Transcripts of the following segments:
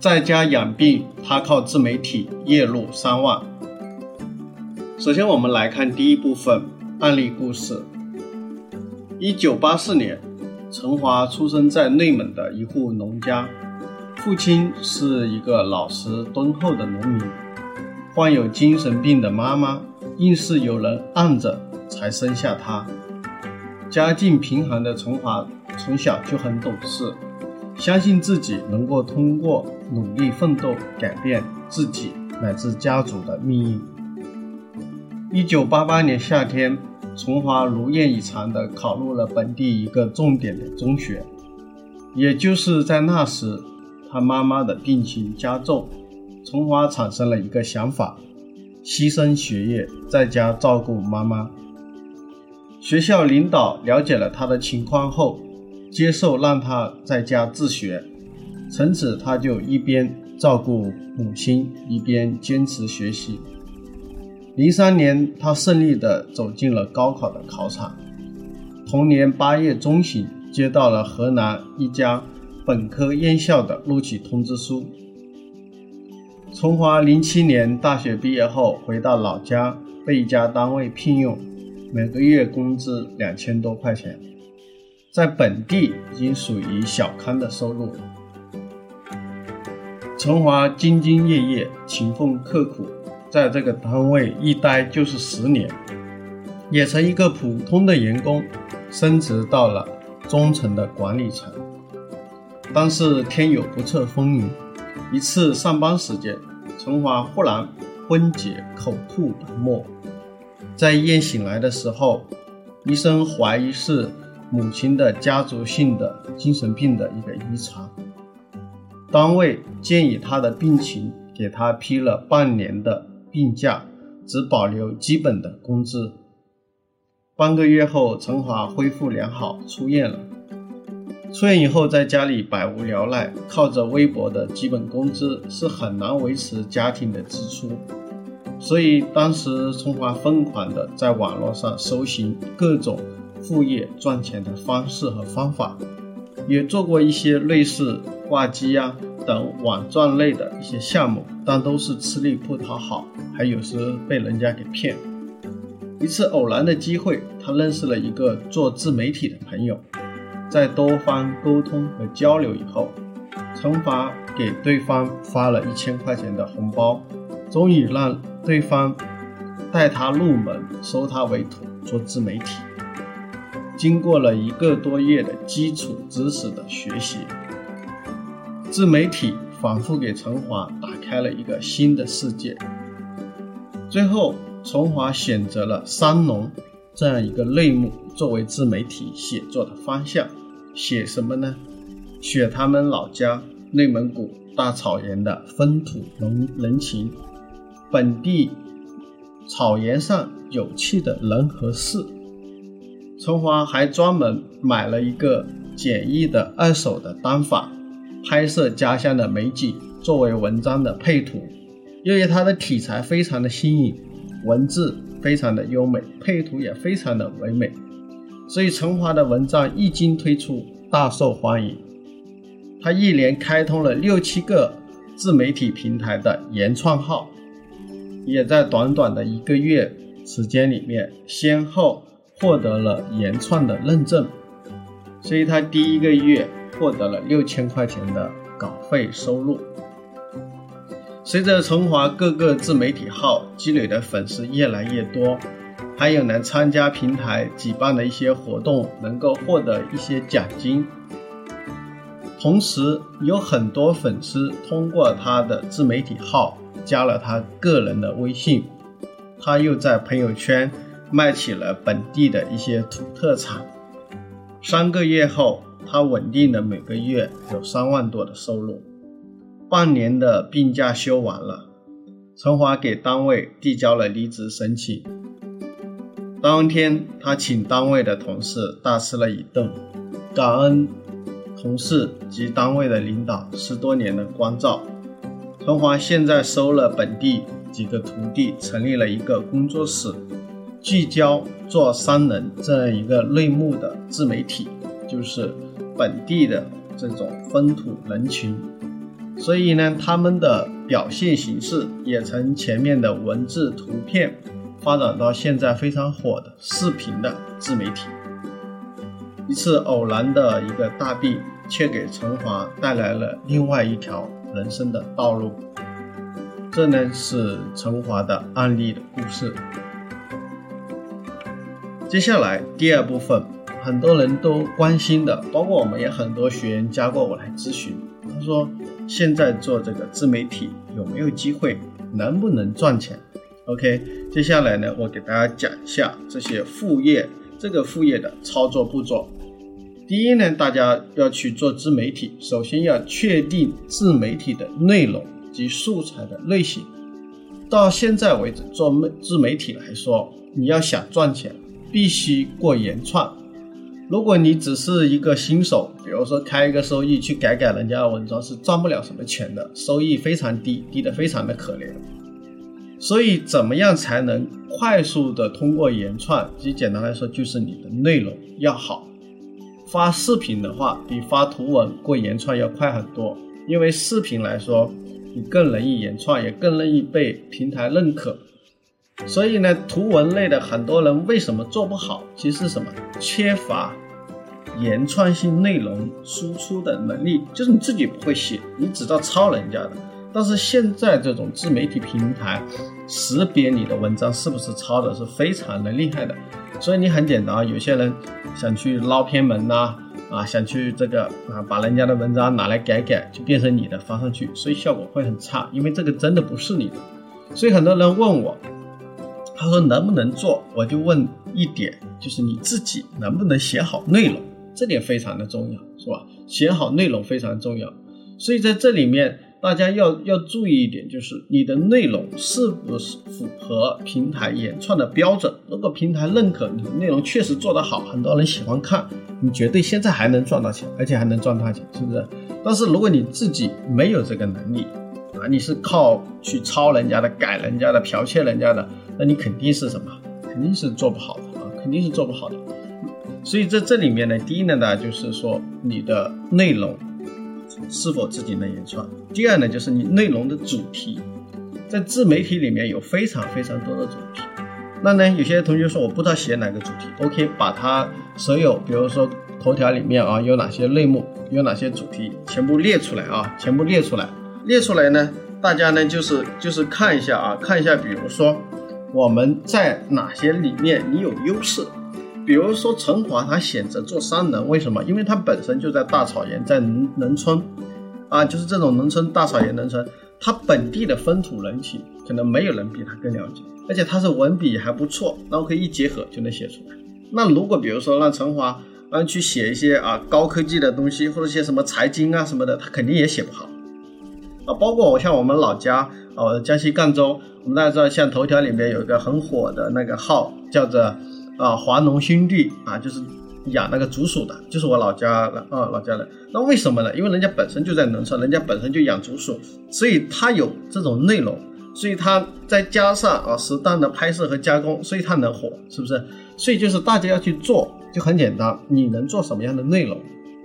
在家养病，他靠自媒体月入三万。首先，我们来看第一部分案例故事。一九八四年，陈华出生在内蒙的一户农家，父亲是一个老实敦厚的农民，患有精神病的妈妈硬是有人按着才生下他。家境贫寒的陈华从小就很懂事，相信自己能够通过努力奋斗改变自己乃至家族的命运。一九八八年夏天，陈华如愿以偿地考入了本地一个重点的中学。也就是在那时，他妈妈的病情加重，陈华产生了一个想法：牺牲学业，在家照顾妈妈。学校领导了解了他的情况后，接受让他在家自学。从此，他就一边照顾母亲，一边坚持学习。零三年，他顺利地走进了高考的考场。同年八月中旬，接到了河南一家本科院校的录取通知书。从华零七年大学毕业后，回到老家，被一家单位聘用，每个月工资两千多块钱，在本地已经属于小康的收入。陈华兢兢业业，勤奋刻苦。在这个单位一待就是十年，也从一个普通的员工升职到了中层的管理层。但是天有不测风云，一次上班时间，陈华忽然昏厥，口吐白沫。在医院醒来的时候，医生怀疑是母亲的家族性的精神病的一个遗传。单位建议他的病情，给他批了半年的。病假只保留基本的工资。半个月后，陈华恢复良好，出院了。出院以后，在家里百无聊赖，靠着微薄的基本工资是很难维持家庭的支出。所以当时陈华疯狂的在网络上搜寻各种副业赚钱的方式和方法，也做过一些类似挂机呀。等网赚类的一些项目，但都是吃力不讨好，还有时被人家给骗。一次偶然的机会，他认识了一个做自媒体的朋友，在多方沟通和交流以后，陈华给对方发了一千块钱的红包，终于让对方带他入门，收他为徒做自媒体。经过了一个多月的基础知识的学习。自媒体反复给陈华打开了一个新的世界。最后，陈华选择了三农这样一个类目作为自媒体写作的方向。写什么呢？写他们老家内蒙古大草原的风土人情，本地草原上有趣的人和事。陈华还专门买了一个简易的二手的单反。拍摄家乡的美景作为文章的配图，由于它的题材非常的新颖，文字非常的优美，配图也非常的唯美，所以陈华的文章一经推出大受欢迎。他一连开通了六七个自媒体平台的原创号，也在短短的一个月时间里面，先后获得了原创的认证，所以他第一个月。获得了六千块钱的稿费收入。随着陈华各个自媒体号积累的粉丝越来越多，还有能参加平台举办的一些活动，能够获得一些奖金。同时，有很多粉丝通过他的自媒体号加了他个人的微信，他又在朋友圈卖起了本地的一些土特产。三个月后。他稳定的每个月有三万多的收入，半年的病假休完了，陈华给单位递交了离职申请。当天，他请单位的同事大吃了一顿，感恩同事及单位的领导十多年的关照。陈华现在收了本地几个徒弟，成立了一个工作室，聚焦做商人这样一个类目的自媒体，就是本地的这种风土人情。所以呢，他们的表现形式也从前面的文字、图片。发展到现在非常火的视频的自媒体。一次偶然的一个大病，却给陈华带来了另外一条人生的道路。这呢是陈华的案例的故事。接下来第二部分，很多人都关心的，包括我们也很多学员加过我来咨询，他说现在做这个自媒体有没有机会，能不能赚钱？OK，接下来呢，我给大家讲一下这些副业，这个副业的操作步骤。第一呢，大家要去做自媒体，首先要确定自媒体的内容及素材的类型。到现在为止，做自媒体来说，你要想赚钱，必须过原创。如果你只是一个新手，比如说开一个收益去改改人家的文章，是赚不了什么钱的，收益非常低，低的非常的可怜。所以，怎么样才能快速的通过原创？其实简单来说，就是你的内容要好。发视频的话，比发图文过原创要快很多。因为视频来说，你更容易原创，也更容易被平台认可。所以呢，图文类的很多人为什么做不好？其实什么？缺乏原创性内容输出的能力，就是你自己不会写，你只知道抄人家的。但是现在这种自媒体平台识别你的文章是不是抄的，是非常的厉害的。所以你很简单啊，有些人想去捞偏门呐，啊，想去这个啊，把人家的文章拿来改改，就变成你的发上去，所以效果会很差，因为这个真的不是你的。所以很多人问我，他说能不能做？我就问一点，就是你自己能不能写好内容，这点非常的重要，是吧？写好内容非常重要。所以在这里面。大家要要注意一点，就是你的内容是不是符合平台原创的标准。如果平台认可你的内容确实做得好，很多人喜欢看，你绝对现在还能赚到钱，而且还能赚大钱，是不是？但是如果你自己没有这个能力啊，你是靠去抄人家的、改人家的、剽窃人家的，那你肯定是什么？肯定是做不好的啊，肯定是做不好的。所以在这里面呢，第一呢，大家就是说你的内容。是否自己能原创？第二呢，就是你内容的主题，在自媒体里面有非常非常多的主题。那呢，有些同学说我不知道写哪个主题，OK，把它所有，比如说头条里面啊有哪些类目，有哪些主题，全部列出来啊，全部列出来。列出来呢，大家呢就是就是看一下啊，看一下，比如说我们在哪些里面你有优势。比如说陈华，他选择做商人，为什么？因为他本身就在大草原，在农农村，啊，就是这种农村大草原农村，他本地的风土人情，可能没有人比他更了解，而且他是文笔还不错，然后可以一结合就能写出来。那如果比如说让陈华让去写一些啊高科技的东西，或者些什么财经啊什么的，他肯定也写不好。啊，包括我像我们老家，哦，江西赣州，我们大家知道，像头条里面有一个很火的那个号，叫做。啊，华农兄弟啊，就是养那个竹鼠的，就是我老家的啊，老家的。那为什么呢？因为人家本身就在农村，人家本身就养竹鼠，所以他有这种内容，所以他再加上啊适当的拍摄和加工，所以他能火，是不是？所以就是大家要去做，就很简单，你能做什么样的内容，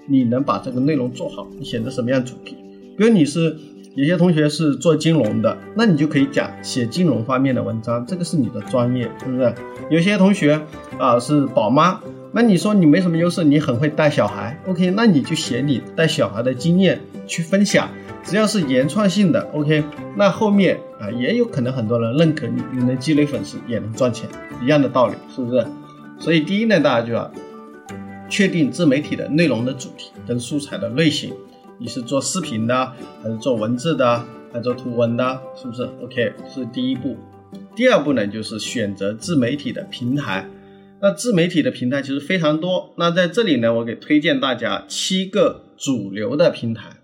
你能把这个内容做好，你选择什么样主题，比如你是。有些同学是做金融的，那你就可以讲写金融方面的文章，这个是你的专业，是不是？有些同学啊是宝妈，那你说你没什么优势，你很会带小孩，OK，那你就写你带小孩的经验去分享，只要是原创性的，OK，那后面啊也有可能很多人认可你，你能积累粉丝，也能赚钱，一样的道理，是不是？所以第一呢，大家就要确定自媒体的内容的主题跟素材的类型。你是做视频的，还是做文字的，还是做图文的，是不是？OK，这是第一步。第二步呢，就是选择自媒体的平台。那自媒体的平台其实非常多。那在这里呢，我给推荐大家七个主流的平台。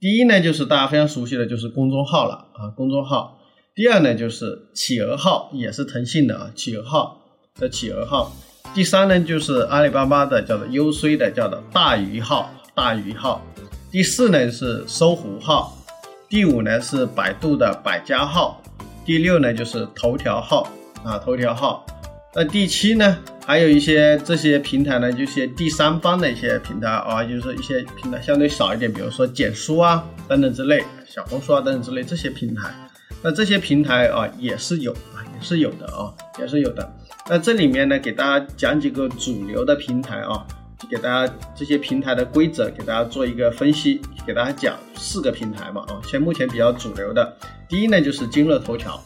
第一呢，就是大家非常熟悉的就是公众号了啊，公众号。第二呢就是企鹅号，也是腾讯的啊，企鹅号的企鹅号。第三呢就是阿里巴巴的叫做 UC 的叫做大鱼号，大鱼号。第四呢是搜狐号，第五呢是百度的百家号，第六呢就是头条号啊，头条号。那第七呢？还有一些这些平台呢，就是第三方的一些平台啊，就是一些平台相对少一点，比如说简书啊等等之类，小红书啊等等之类这些平台。那这些平台啊也是有啊，也是有的啊，也是有的。那这里面呢，给大家讲几个主流的平台啊，给大家这些平台的规则，给大家做一个分析，给大家讲四个平台嘛啊，现目前比较主流的，第一呢就是今日头条。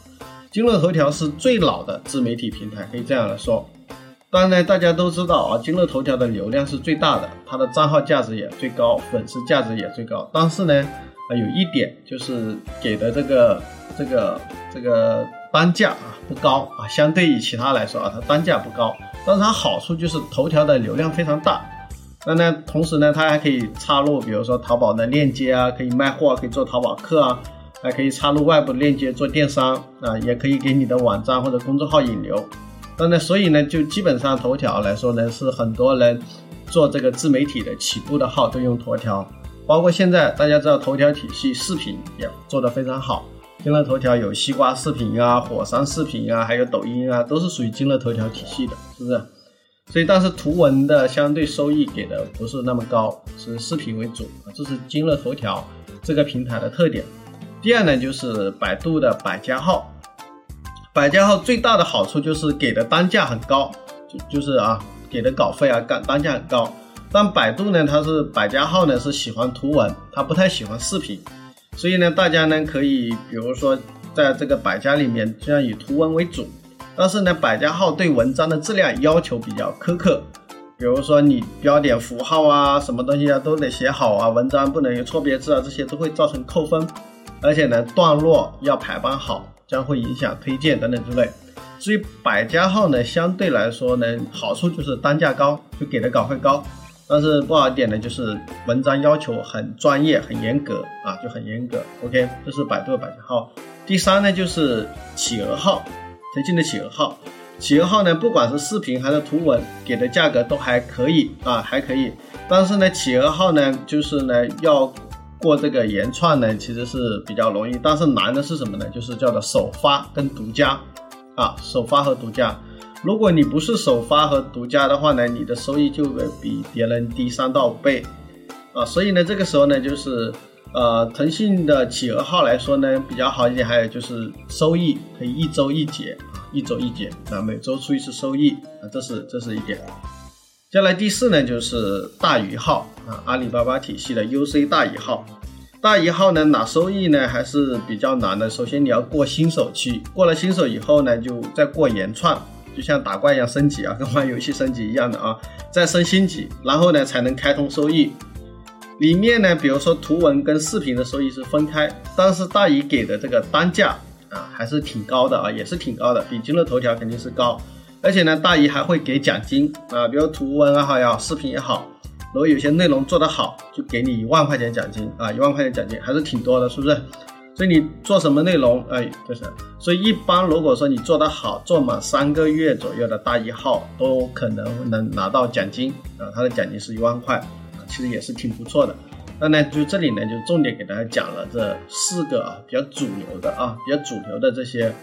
今日头条是最老的自媒体平台，可以这样来说。当然呢，大家都知道啊，今日头条的流量是最大的，它的账号价值也最高，粉丝价值也最高。但是呢，啊，有一点就是给的这个这个这个单价啊不高啊，相对于其他来说啊，它单价不高。但是它好处就是头条的流量非常大。那呢，同时呢，它还可以插入，比如说淘宝的链接啊，可以卖货，可以做淘宝客啊。还可以插入外部的链接做电商啊，也可以给你的网站或者公众号引流。那呢，所以呢，就基本上头条来说呢，是很多人做这个自媒体的起步的号都用头条。包括现在大家知道头条体系视频也做得非常好，今日头条有西瓜视频啊、火山视频啊，还有抖音啊，都是属于今日头条体系的，是不是？所以，但是图文的相对收益给的不是那么高，是视频为主，这是今日头条这个平台的特点。第二呢，就是百度的百家号，百家号最大的好处就是给的单价很高，就就是啊，给的稿费啊，单单价很高。但百度呢，它是百家号呢是喜欢图文，它不太喜欢视频，所以呢，大家呢可以比如说在这个百家里面，这样以图文为主。但是呢，百家号对文章的质量要求比较苛刻，比如说你标点符号啊，什么东西啊都得写好啊，文章不能有错别字啊，这些都会造成扣分。而且呢，段落要排版好，将会影响推荐等等之类。至于百家号呢，相对来说呢，好处就是单价高，就给的稿费高。但是不好一点呢，就是文章要求很专业、很严格啊，就很严格。OK，这是百度的百家号。第三呢，就是企鹅号，腾讯的企鹅号。企鹅号呢，不管是视频还是图文，给的价格都还可以啊，还可以。但是呢，企鹅号呢，就是呢要。过这个原创呢，其实是比较容易，但是难的是什么呢？就是叫做首发跟独家啊，首发和独家。如果你不是首发和独家的话呢，你的收益就会比别人低三到五倍啊。所以呢，这个时候呢，就是呃，腾讯的企鹅号来说呢，比较好一点，还有就是收益可以一周一结啊，一周一结啊，每周出一次收益啊，这是这是一点。接下来第四呢，就是大鱼号啊，阿里巴巴体系的 UC 大鱼号。大鱼号呢，拿收益呢还是比较难的。首先你要过新手期，过了新手以后呢，就再过原创，就像打怪一样升级啊，跟玩游戏升级一样的啊，再升星级，然后呢才能开通收益。里面呢，比如说图文跟视频的收益是分开，但是大鱼给的这个单价啊还是挺高的啊，也是挺高的，比今日头条肯定是高。而且呢，大鱼还会给奖金啊，比如图文也好呀，视频也好，如果有些内容做得好，就给你一万块钱奖金啊，一万块钱奖金还是挺多的，是不是？所以你做什么内容，哎，就是，所以一般如果说你做得好，做满三个月左右的大一号，都可能能拿到奖金啊，它的奖金是一万块，其实也是挺不错的。那呢，就这里呢，就重点给大家讲了这四个啊，比较主流的啊，比较主流的这些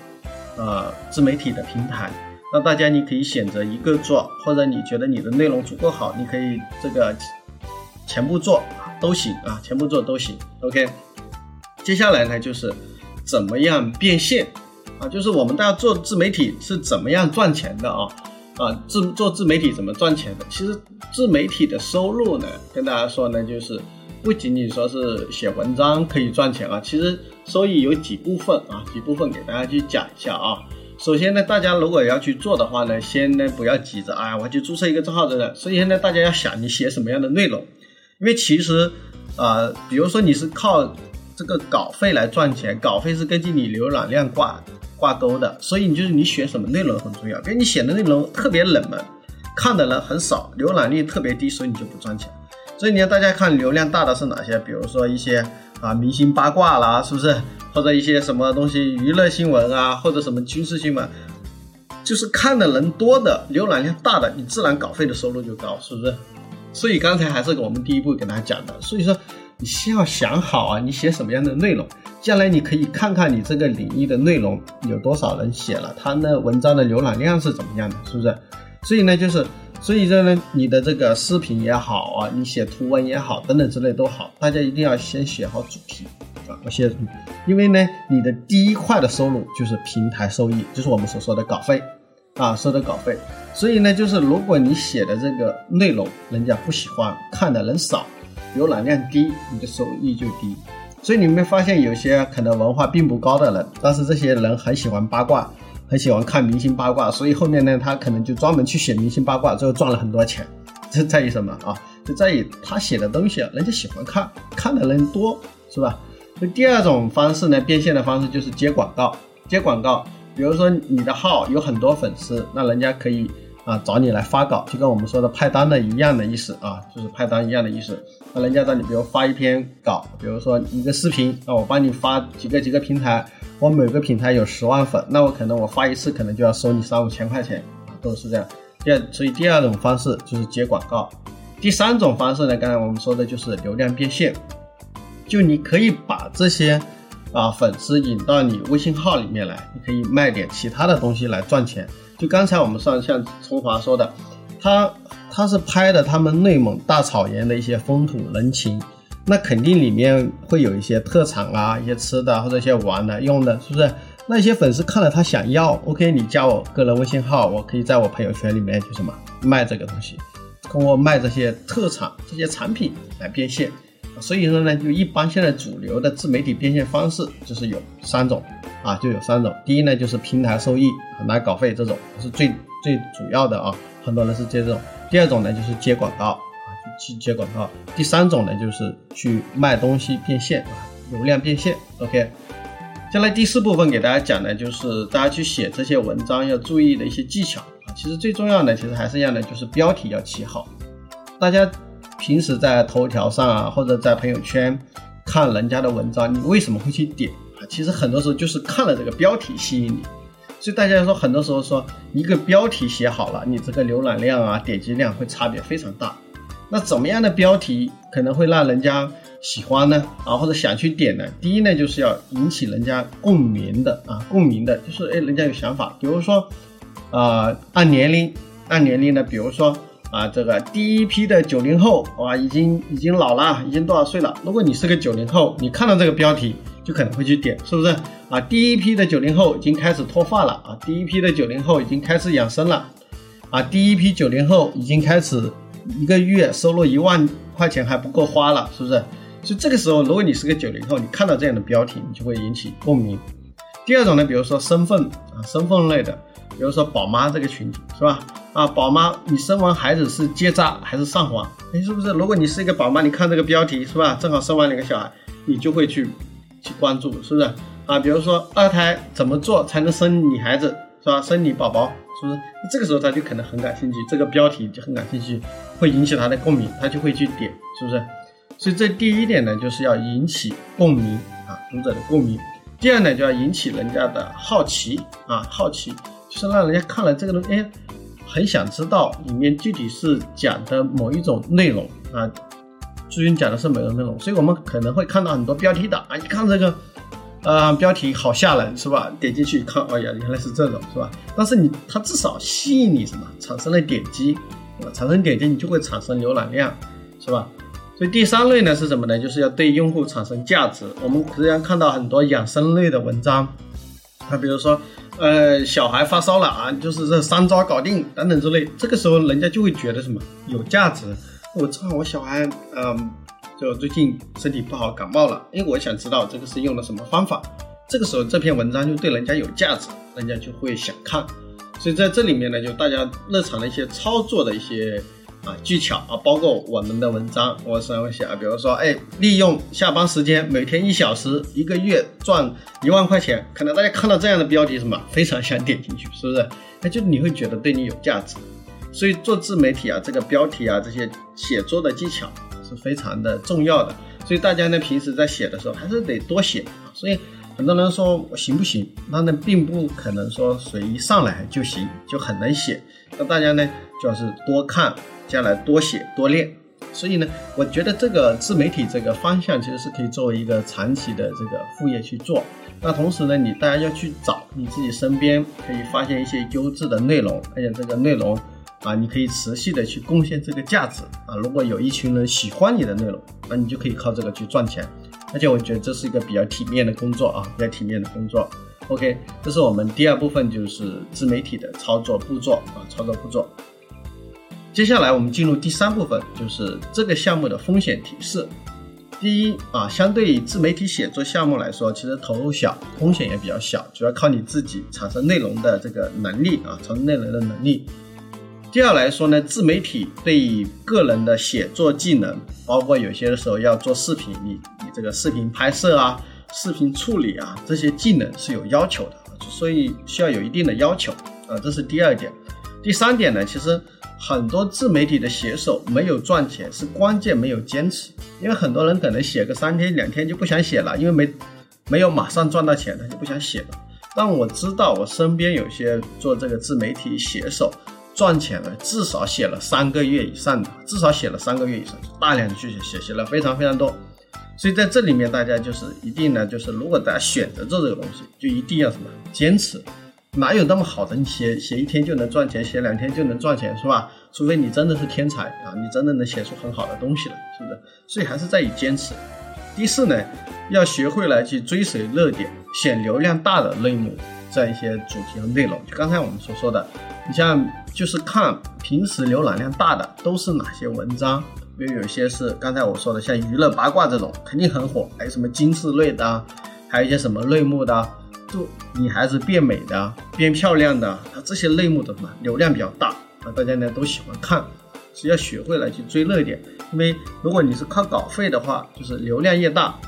啊自媒体的平台。那大家你可以选择一个做，或者你觉得你的内容足够好，你可以这个全部做都行啊，全部做都行。OK，接下来呢就是怎么样变现啊？就是我们大家做自媒体是怎么样赚钱的啊？啊，自做自媒体怎么赚钱的？其实自媒体的收入呢，跟大家说呢，就是不仅仅说是写文章可以赚钱啊，其实收益有几部分啊，几部分给大家去讲一下啊。首先呢，大家如果要去做的话呢，先呢不要急着，哎，我去注册一个账号的。首先呢，大家要想你写什么样的内容，因为其实，啊，比如说你是靠这个稿费来赚钱，稿费是根据你浏览量挂挂钩的，所以你就是你选什么内容很重要。比如你写的内容特别冷门，看的人很少，浏览率特别低，所以你就不赚钱。所以你要大家看流量大的是哪些？比如说一些啊明星八卦啦，是不是？或者一些什么东西娱乐新闻啊，或者什么军事新闻，就是看的人多的、浏览量大的，你自然稿费的收入就高，是不是？所以刚才还是我们第一步给大家讲的，所以说你先要想好啊，你写什么样的内容，将来你可以看看你这个领域的内容有多少人写了，他那文章的浏览量是怎么样的，是不是？所以呢，就是所以说呢，你的这个视频也好啊，你写图文也好，等等之类都好，大家一定要先写好主题啊，我写？因为呢，你的第一块的收入就是平台收益，就是我们所说的稿费。啊，收的稿费，所以呢，就是如果你写的这个内容人家不喜欢，看的人少，浏览量低，你的收益就低。所以你没发现有些可能文化并不高的人，但是这些人很喜欢八卦，很喜欢看明星八卦，所以后面呢，他可能就专门去写明星八卦，最后赚了很多钱。这在于什么啊？就在于他写的东西啊，人家喜欢看，看的人多，是吧？那第二种方式呢，变现的方式就是接广告，接广告。比如说你的号有很多粉丝，那人家可以啊找你来发稿，就跟我们说的派单的一样的意思啊，就是派单一样的意思。那人家让你比如发一篇稿，比如说一个视频，那我帮你发几个几个平台，我每个平台有十万粉，那我可能我发一次可能就要收你三五千块钱，都是这样。第二，所以第二种方式就是接广告。第三种方式呢，刚才我们说的就是流量变现，就你可以把这些。啊，粉丝引到你微信号里面来，你可以卖点其他的东西来赚钱。就刚才我们上像崇华说的，他他是拍的他们内蒙大草原的一些风土人情，那肯定里面会有一些特产啊，一些吃的或者一些玩的用的，是不是？那些粉丝看了他想要，OK，你加我个人微信号，我可以在我朋友圈里面就什么卖这个东西，通过卖这些特产这些产品来变现。所以说呢，就一般现在主流的自媒体变现方式就是有三种啊，就有三种。第一呢，就是平台收益拿稿费这种是最最主要的啊，很多人是接这种。第二种呢，就是接广告啊，去接广告。第三种呢，就是去卖东西变现啊，流量变现。OK，下来第四部分给大家讲的就是大家去写这些文章要注意的一些技巧啊。其实最重要的，其实还是一样的，就是标题要起好，大家。平时在头条上啊，或者在朋友圈看人家的文章，你为什么会去点啊？其实很多时候就是看了这个标题吸引你。所以大家说，很多时候说一个标题写好了，你这个浏览量啊、点击量会差别非常大。那怎么样的标题可能会让人家喜欢呢？啊，或者想去点呢？第一呢，就是要引起人家共鸣的啊，共鸣的，就是哎，人家有想法。比如说，啊，按年龄，按年龄呢，比如说。啊，这个第一批的九零后哇，已经已经老了，已经多少岁了？如果你是个九零后，你看到这个标题就可能会去点，是不是？啊，第一批的九零后已经开始脱发了啊，第一批的九零后已经开始养生了，啊，第一批九零后已经开始一个月收入一万块钱还不够花了，是不是？所以这个时候，如果你是个九零后，你看到这样的标题，你就会引起共鸣。第二种呢，比如说身份啊，身份类的。比如说宝妈这个群体是吧？啊，宝妈，你生完孩子是结扎还是上环？哎，是不是？如果你是一个宝妈，你看这个标题是吧？正好生完两个小孩，你就会去去关注，是不是？啊，比如说二胎怎么做才能生女孩子是吧？生女宝宝是不是？这个时候他就可能很感兴趣，这个标题就很感兴趣，会引起他的共鸣，他就会去点，是不是？所以这第一点呢，就是要引起共鸣啊，读者的共鸣。第二呢，就要引起人家的好奇啊，好奇。是让人家看了这个东西，哎，很想知道里面具体是讲的某一种内容啊，最近讲的是某种内容，所以我们可能会看到很多标题党啊，一看这个，呃，标题好吓人是吧？点进去一看，哎呀，原来是这种是吧？但是你它至少吸引你什么？产生了点击，产生点击你就会产生浏览量，是吧？所以第三类呢是什么呢？就是要对用户产生价值。我们实际上看到很多养生类的文章，他比如说。呃，小孩发烧了啊，就是这三招搞定等等之类，这个时候人家就会觉得什么有价值。我操，我小孩嗯，就最近身体不好，感冒了，因为我想知道这个是用了什么方法。这个时候这篇文章就对人家有价值，人家就会想看。所以在这里面呢，就大家日常的一些操作的一些。啊，技巧啊，包括我们的文章，我上会写啊，比如说，哎，利用下班时间，每天一小时，一个月赚一万块钱，可能大家看到这样的标题，什么非常想点进去，是不是？那就你会觉得对你有价值。所以做自媒体啊，这个标题啊，这些写作的技巧是非常的重要的。所以大家呢，平时在写的时候，还是得多写啊。所以很多人说我行不行？那呢，并不可能说谁一上来就行，就很能写。那大家呢，就是多看，将来多写多练。所以呢，我觉得这个自媒体这个方向其实是可以作为一个长期的这个副业去做。那同时呢，你大家要去找你自己身边可以发现一些优质的内容，而且这个内容啊，你可以持续的去贡献这个价值啊。如果有一群人喜欢你的内容，那你就可以靠这个去赚钱。而且我觉得这是一个比较体面的工作啊，比较体面的工作。OK，这是我们第二部分，就是自媒体的操作步骤啊，操作步骤。接下来我们进入第三部分，就是这个项目的风险提示。第一啊，相对于自媒体写作项目来说，其实投入小，风险也比较小，主要靠你自己产生内容的这个能力啊，产生内容的能力。第二来说呢，自媒体对于个人的写作技能，包括有些时候要做视频，你你这个视频拍摄啊、视频处理啊这些技能是有要求的，所以需要有一定的要求啊，这是第二点。第三点呢，其实。很多自媒体的写手没有赚钱，是关键没有坚持。因为很多人可能写个三天两天就不想写了，因为没没有马上赚到钱，他就不想写了。但我知道我身边有些做这个自媒体写手赚钱了，至少写了三个月以上的，至少写了三个月以上，大量的去写，写写了非常非常多。所以在这里面，大家就是一定呢，就是如果大家选择做这个东西，就一定要什么坚持。哪有那么好的？你写写一天就能赚钱，写两天就能赚钱，是吧？除非你真的是天才啊，你真的能写出很好的东西了，是不是？所以还是在于坚持。第四呢，要学会来去追随热点，选流量大的类目，这样一些主题和内容。就刚才我们所说的，你像就是看平时浏览量大的都是哪些文章，因为有些是刚才我说的，像娱乐八卦这种肯定很火，还有什么金饰类的，还有一些什么类目的。就女孩子变美的、变漂亮的，它这些类目的什么流量比较大啊，大家呢都喜欢看，是要学会来去追热点。因为如果你是靠稿费的话，就是流量越大，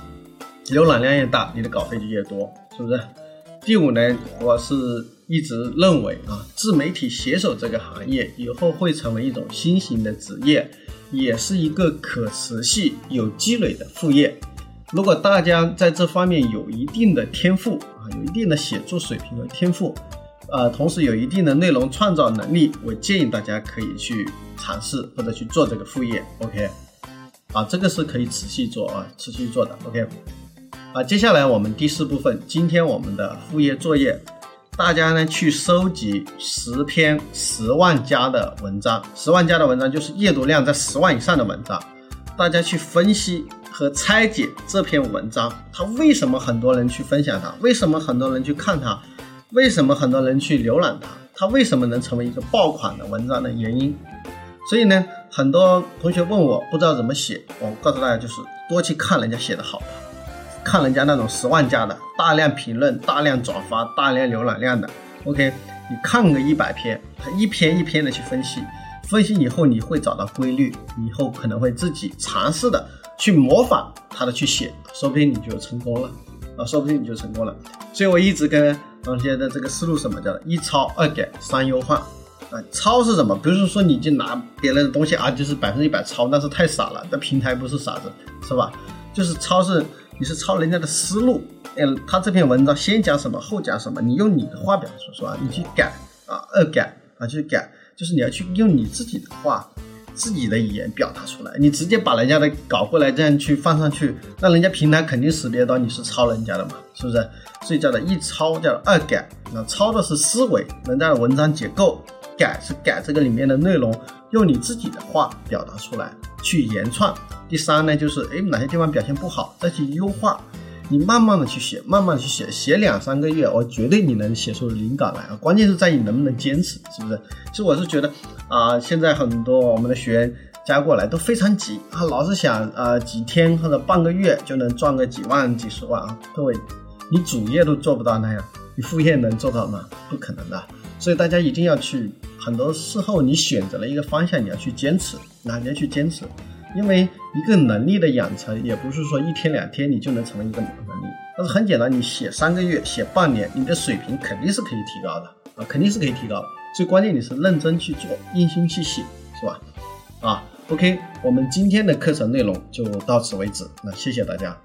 浏览量越大，你的稿费就越多，是不是？第五呢，我是一直认为啊，自媒体写手这个行业以后会成为一种新型的职业，也是一个可持续、有积累的副业。如果大家在这方面有一定的天赋啊，有一定的写作水平和天赋，呃，同时有一定的内容创造能力，我建议大家可以去尝试或者去做这个副业。OK，啊，这个是可以持续做啊，持续做的。OK，啊，接下来我们第四部分，今天我们的副业作业，大家呢去收集十篇十万加的文章，十万加的文章就是阅读量在十万以上的文章，大家去分析。和拆解这篇文章，它为什么很多人去分享它？为什么很多人去看它？为什么很多人去浏览它？它为什么能成为一个爆款的文章的原因？所以呢，很多同学问我不知道怎么写，我告诉大家就是多去看人家写的好的，看人家那种十万加的，大量评论、大量转发、大量浏览量的。OK，你看个一百篇，他一篇一篇的去分析，分析以后你会找到规律，以后可能会自己尝试的。去模仿他的去写，说不定你就成功了啊！说不定你就成功了。所以我一直跟同学的这个思路什么叫一抄二改三优化啊？抄是什么？不是说你就拿别人的东西啊，就是百分之一百抄，那是太傻了。那平台不是傻子，是吧？就是抄是你是抄人家的思路，嗯，他这篇文章先讲什么，后讲什么，你用你的话表述，是吧？你去改啊，二改啊，去改，就是你要去用你自己的话。自己的语言表达出来，你直接把人家的搞过来这样去放上去，那人家平台肯定识别到你是抄人家的嘛，是不是？所以叫做一抄，叫二改。那抄的是思维，人家的文章结构；改是改这个里面的内容，用你自己的话表达出来，去原创。第三呢，就是哎哪些地方表现不好，再去优化。你慢慢的去写，慢慢的去写，写两三个月，我绝对你能写出灵感来啊！关键是在于能不能坚持，是不是？其实我是觉得啊，现在很多我们的学员加过来都非常急啊，老是想啊几天或者半个月就能赚个几万、几十万啊！各位，你主业都做不到那样，你副业能做到吗？不可能的。所以大家一定要去，很多时候你选择了一个方向，你要去坚持，你要去坚持。因为一个能力的养成，也不是说一天两天你就能成为一个能力，但是很简单，你写三个月、写半年，你的水平肯定是可以提高的啊，肯定是可以提高的。最关键你是认真去做，用心去写，是吧？啊，OK，我们今天的课程内容就到此为止，那谢谢大家。